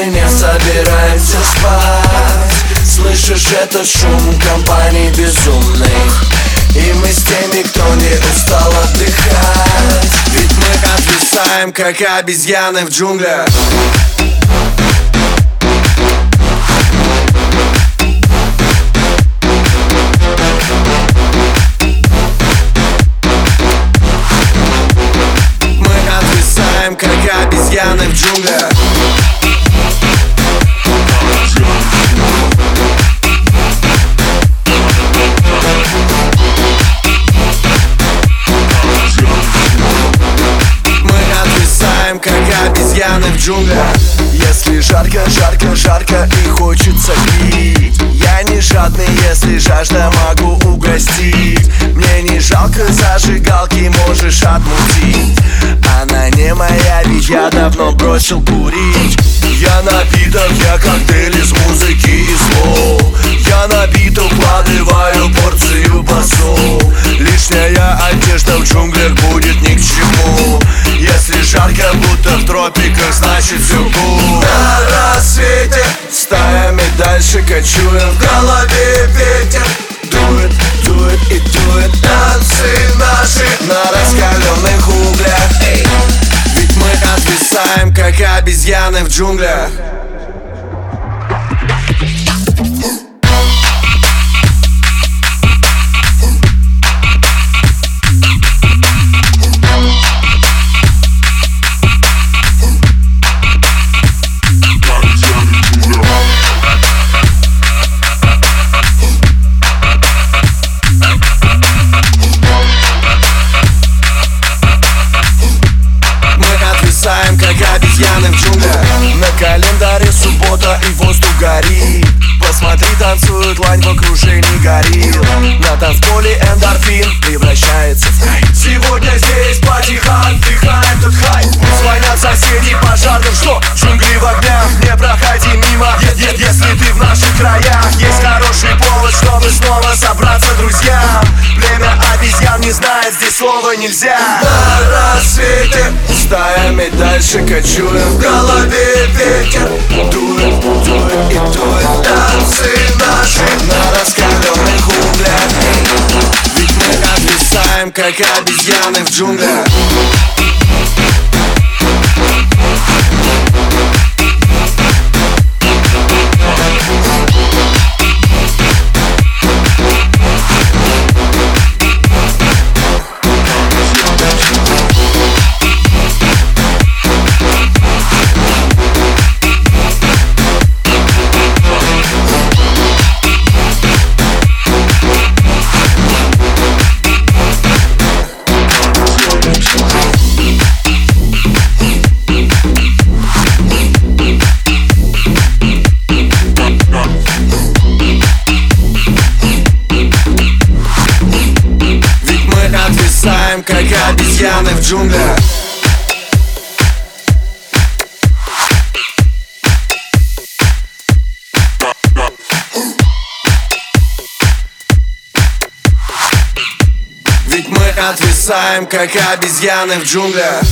Мы не собираемся спать. Слышишь этот шум компании безумных? И мы с теми, кто не устал отдыхать. Ведь мы отвисаем, как обезьяны в джунглях. Обезьяны в джунглях отвисаем, как обезьяны в джунглях. Если жарко, жарко, жарко и хочется пить. Я не жадный, если жажда могу угостить. Мне не жалко зажигалки, можешь отмутить. Она не моя, ведь я давно бросил курить. Я напиток, я коктейль из музыки и слов. Я напиток, вкладываю все гуд На рассвете стаями дальше кочуем. В голове ветер дует, дует и дует. Танцы наши на раскаленных углях. Ведь мы отвисаем, как обезьяны в джунглях в джунглях На календаре суббота и воздух горит. Посмотри, танцует лань в окружении горил На танцполе эндорфин превращается в рай Сегодня здесь потихо отдыхаем тут хай. Звонят соседи пожарным, что? Джунгли в огнях Не проходи мимо, если ты в наших краях Есть хороший повод, знает, здесь слова нельзя. На рассвете стаями дальше кочуем. В голове ветер дует, дует и дует Танцы наши на раскаленных углях. Ведь мы отвисаем, как обезьяны в джунглях обезьяны в джунглях. Ведь мы отвисаем, как обезьяны в джунглях